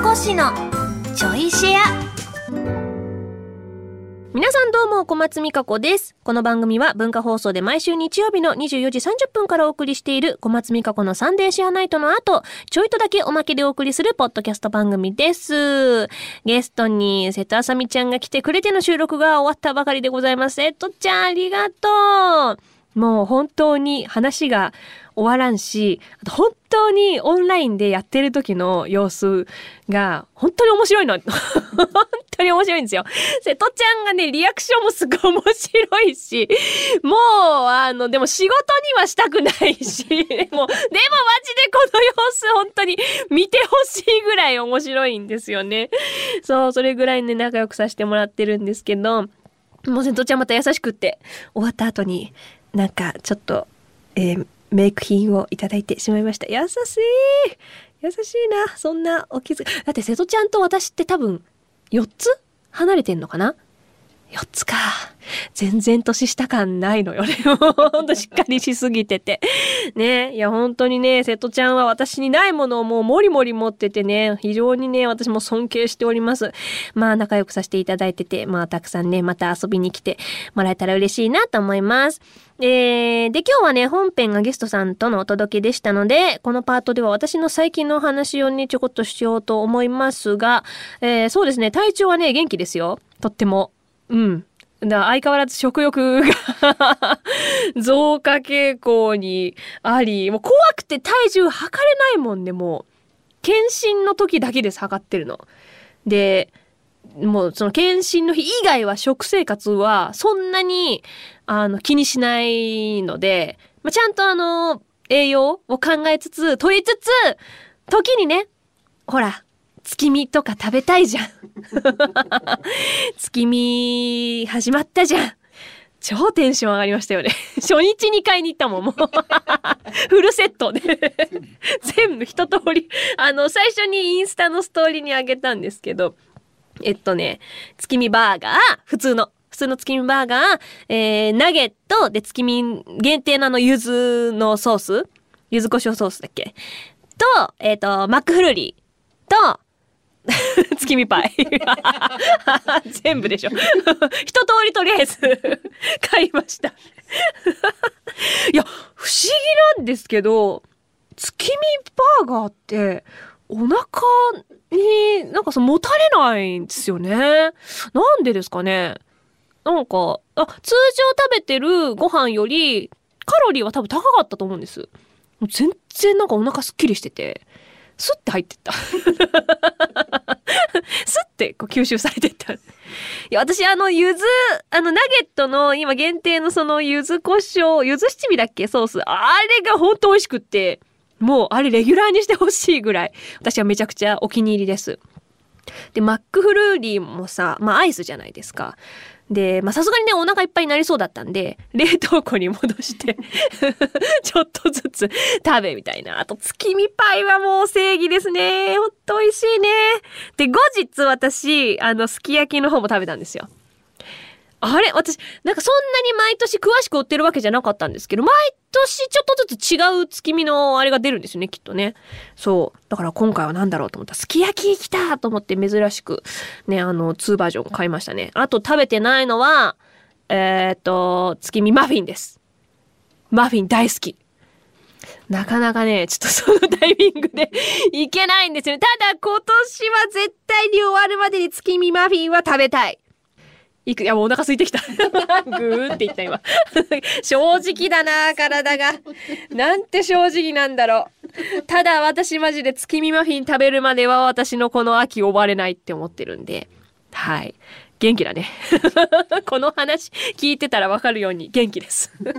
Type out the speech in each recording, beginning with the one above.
こしのちょいシェア。皆さんどうも小松美香子です。この番組は文化放送で毎週日曜日の24時30分からお送りしている小松美香子のサンデーシェアナイトの後ちょいとだけおまけでお送りするポッドキャスト番組です。ゲストに瀬戸あさみちゃんが来てくれての収録が終わったばかりでございます。瀬戸ちゃんありがとう。もう本当に話が終わらんし、あと本当にオンラインでやってる時の様子が本当に面白いの。本当に面白いんですよ。瀬戸ちゃんがね、リアクションもすごい面白いし、もう、あの、でも仕事にはしたくないし、で も、でもマジでこの様子本当に見てほしいぐらい面白いんですよね。そう、それぐらいね、仲良くさせてもらってるんですけど、もう瀬戸ちゃんまた優しくって、終わった後に、なんかちょっと、えーメイク品をいただいてしまいました。優しい優しいな。そんなお気づきだって瀬戸ちゃんと私って多分4つ離れてんのかな？?4 つか。全然年下感ないのよね。ほんとしっかりしすぎてて。ね。いや、本当にね、瀬戸ちゃんは私にないものをもうもりもり持っててね、非常にね、私も尊敬しております。まあ、仲良くさせていただいてて、まあ、たくさんね、また遊びに来てもらえたら嬉しいなと思います。えー、で、今日はね、本編がゲストさんとのお届けでしたので、このパートでは私の最近のお話をね、ちょこっとしようと思いますが、えー、そうですね、体調はね、元気ですよ。とっても。うん。だ相変わらず食欲が 増加傾向にあり、もう怖くて体重測れないもんね、もう。検診の時だけです、測ってるの。で、もうその検診の日以外は食生活はそんなにあの気にしないので、まあ、ちゃんとあの栄養を考えつつ、取りつつ、時にね、ほら、月見とか食べたいじゃん。月見始まったじゃん。超テンション上がりましたよね。初日に買いに行ったもん、もう。フルセットで全部一通り。あの、最初にインスタのストーリーにあげたんですけど、えっとね、月見バーガー、普通の、普通の月見バーガー、えー、ナゲット、で、月見限定のあの、柚子のソース？柚子胡椒ソースだっけ？と、えっ、ー、と、マックフルーリーと、月見パイ。全部でしょ。一通りとりあえず買いましたいや、不思議なんですけど、月見バーガーって、お腹になんかそ持たれないんですよね。なんでですかねなんか、あ、通常食べてるご飯よりカロリーは多分高かったと思うんです。全然なんかお腹すっきりしてて。スッて入ってった。スッてこう吸収されてった。いや、私あの、ゆず、あの、ナゲットの今限定のそのゆず胡椒、ゆず七味だっけ？ソース。あれがほんと美味しくって、もうあれレギュラーにしてほしいぐらい、私はめちゃくちゃお気に入りです。で、マックフルーリーもさ、まあアイスじゃないですか。で、まさすがにね、お腹いっぱいになりそうだったんで、冷凍庫に戻して ちょっとずつ食べみたいな。あと、月見パイはもう正義ですね。ほんと美味しいね。で、後日私、あの、すき焼きの方も食べたんですよ。あれ私、なんかそんなに毎年詳しく売ってるわけじゃなかったんですけど、毎年ちょっとずつ違う月見のあれが出るんですよね、きっとね。そう。だから今回は何だろうと思った、すき焼き来たと思って珍しく、ね、あの、2バージョン買いましたね。あと食べてないのは、えー、っと、月見マフィンです。マフィン大好き。なかなかね、ちょっとそのタイミングで いけないんですよね。ただ今年は絶対に終わるまでに月見マフィンは食べたい。いく、いやもうお腹空いてきた。ぐーって言った今。正直だな、体が。なんて正直なんだろう。ただ私マジで月見マフィン食べるまでは私のこの秋終われないって思ってるんで。はい。元気だね。この話聞いてたらわかるように元気です。は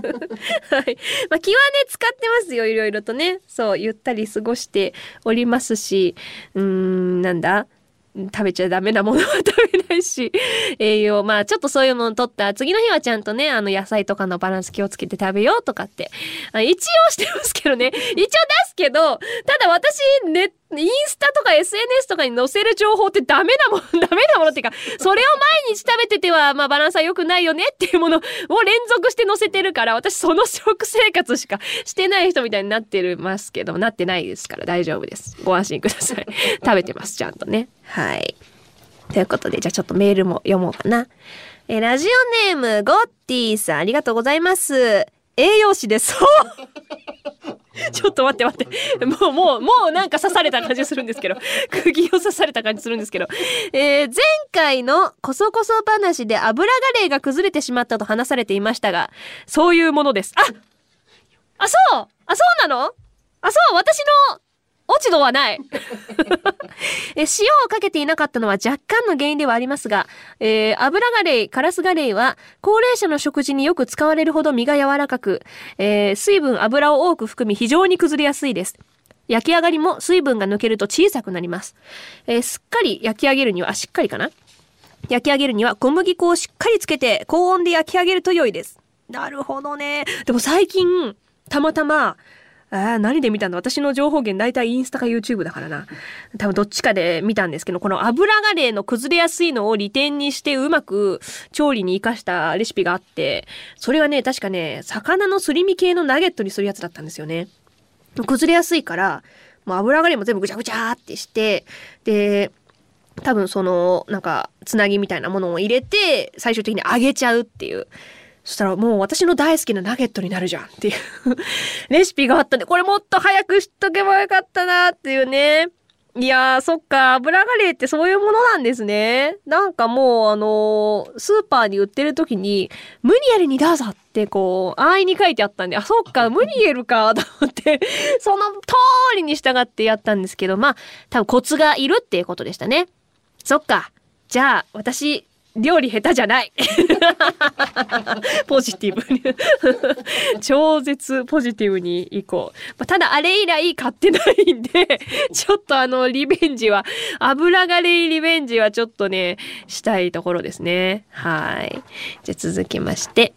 い。まあ、気はね、使ってますよ。いろいろとね。そう、ゆったり過ごしておりますし、うーん、なんだ？食べちゃダメなものは食べないし、栄養、まあちょっとそういうのを取った次の日はちゃんとね、あの野菜とかのバランス気をつけて食べようとかって、一応してますけどね、一応出すけど、ただ私、ね、インスタとか SNS とかに載せる情報ってダメなもの、ダメなものっていうか、それを毎日食べてては、まあバランスは良くないよねっていうものを連続して載せてるから、私その食生活しかしてない人みたいになってるますけど、なってないですから大丈夫です。ご安心ください。食べてます、ちゃんとね。はい。ということで、じゃあちょっとメールも読もうかな。えラジオネーム、ゴッティさん、ありがとうございます。栄養士です。ちょっと待って待って。もう、もう、もうなんか刺された感じするんですけど。釘を刺された感じするんですけど。えー、前回のこそこそ話で油ガレーが崩れてしまったと話されていましたが、そういうものです。ああ、そうあ、そうなの？あ、そう、私の落ち度はない え塩をかけていなかったのは若干の原因ではありますが、えー、油ガレイ、カラスガレイは高齢者の食事によく使われるほど身が柔らかく、えー、水分、油を多く含み非常に崩れやすいです。焼き上がりも水分が抜けると小さくなります。えー、すっかり焼き上げるには、しっかりかな？焼き上げるには小麦粉をしっかりつけて高温で焼き上げると良いです。なるほどね。でも最近、たまたま、ああ何で見たの？私の情報源大体インスタか YouTube だからな。多分どっちかで見たんですけど、この油ガレーの崩れやすいのを利点にしてうまく調理に活かしたレシピがあって、それはね、確かね、魚のすり身系のナゲットにするやつだったんですよね。崩れやすいから、もう油ガレーも全部ぐちゃぐちゃってして、で、多分その、なんか、つなぎみたいなものを入れて、最終的に揚げちゃうっていう。そしたらもう私の大好きなナゲットになるじゃんっていうレシピがあったんで、これもっと早く知っとけばよかったなっていうね。いやー、そっか、油ガレーってそういうものなんですね。なんかもう、あのー、スーパーに売ってる時に、ムニエルにどうぞってこう、安易に書いてあったんで、あ、そっか、ムニエルか、と思って、その通りに従ってやったんですけど、まあ、多分コツがいるっていうことでしたね。そっか。じゃあ、私、料理下手じゃないポジティブに超絶ポジティブにいこう。ただあれ以来買ってないんで、ちょっとあのリベンジは、油がれリベンジはちょっとね、したいところですね。はい。じゃあ続きまして。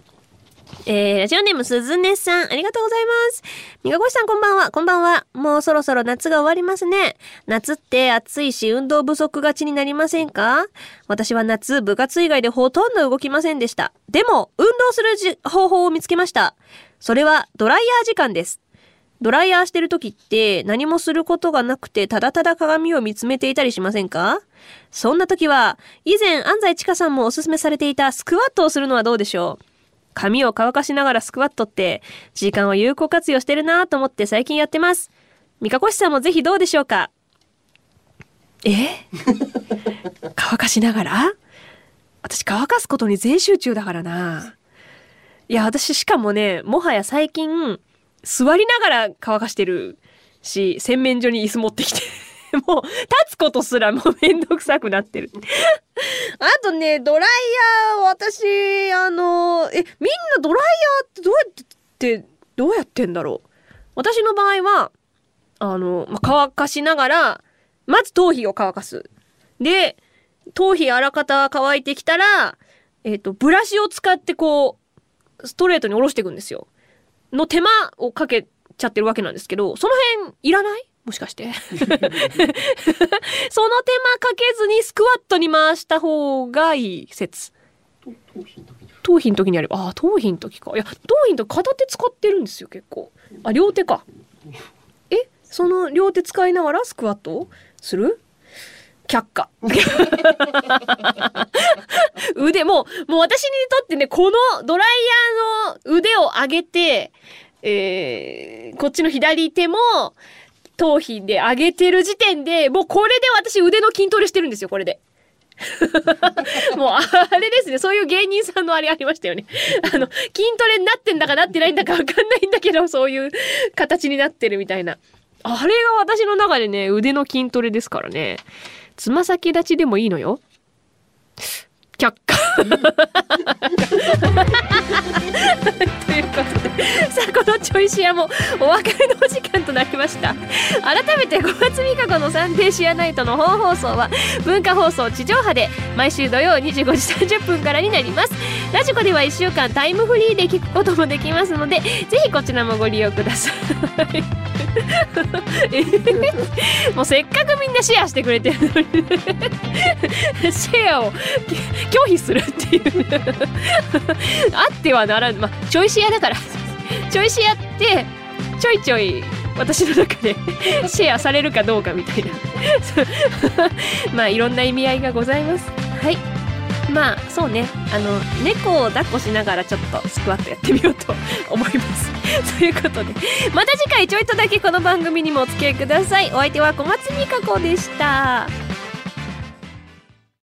えー、ラジオネームすずねさん、ありがとうございます。みがこしさんこんばんは、こんばんは。もうそろそろ夏が終わりますね。夏って暑いし運動不足がちになりませんか？私は夏、部活以外でほとんど動きませんでした。でも、運動する方法を見つけました。それはドライヤー時間です。ドライヤーしてる時って何もすることがなくてただただ鏡を見つめていたりしませんか？そんな時は以前安西千佳さんもおすすめされていたスクワットをするのはどうでしょう？髪を乾かしながらスクワットって時間を有効活用してるなと思って最近やってます。三かこしさんもぜひどうでしょうか？え？乾かしながら？私乾かすことに全集中だからな。いや、私しかもね、もはや最近座りながら乾かしてるし、洗面所に椅子持ってきてもう、立つことすらもうめんどくさくなってる。あとね、ドライヤー、私、あの、え、みんなドライヤーってどうやって、どうやってんだろう私の場合は、あの、ま乾かしながら、まず頭皮を乾かす。で、頭皮あらかた乾いてきたら、えっ、ー、と、ブラシを使ってこう、ストレートに下ろしていくんですよ。の手間をかけちゃってるわけなんですけど、その辺いらない？もしかして その手間かけずにスクワットに回した方がいい説。頭皮の時にあれば、ああ、頭皮の時か。いや、頭皮の時片手使ってるんですよ、結構。あ、両手か。えその両手使いながらスクワットする？却下。腕も、もう私にとってね、このドライヤーの腕を上げて、えー、こっちの左手も、頭皮で上げてる時点で、もうこれで私腕の筋トレしてるんですよ、これで。もう、あれですね、そういう芸人さんのあれありましたよね。あの、筋トレになってんだかなってないんだかわかんないんだけど、そういう形になってるみたいな。あれが私の中でね、腕の筋トレですからね。つま先立ちでもいいのよ。却下 ということでさあこのちょいシアもお別れの時間となりました。改めて小松美香子のサンデーシアナイトの本放送は文化放送地上波で毎週土曜25時30分からになります。ラジコでは1週間タイムフリーで聞くこともできますのでぜひこちらもご利用ください。もうせっかくみんなシェアしてくれてるのに。シェアを拒否するっていう。あってはならん。まあちょいシェアだから。ちょいシェアってちょいちょい私の中で シェアされるかどうかみたいな。まあいろんな意味合いがございます。はい。まあそうね。あの猫を抱っこしながらちょっとスクワットやってみようと思います。ということで。また次回ちょいとだけこの番組にもお付き合いください。お相手は小松美香子でした。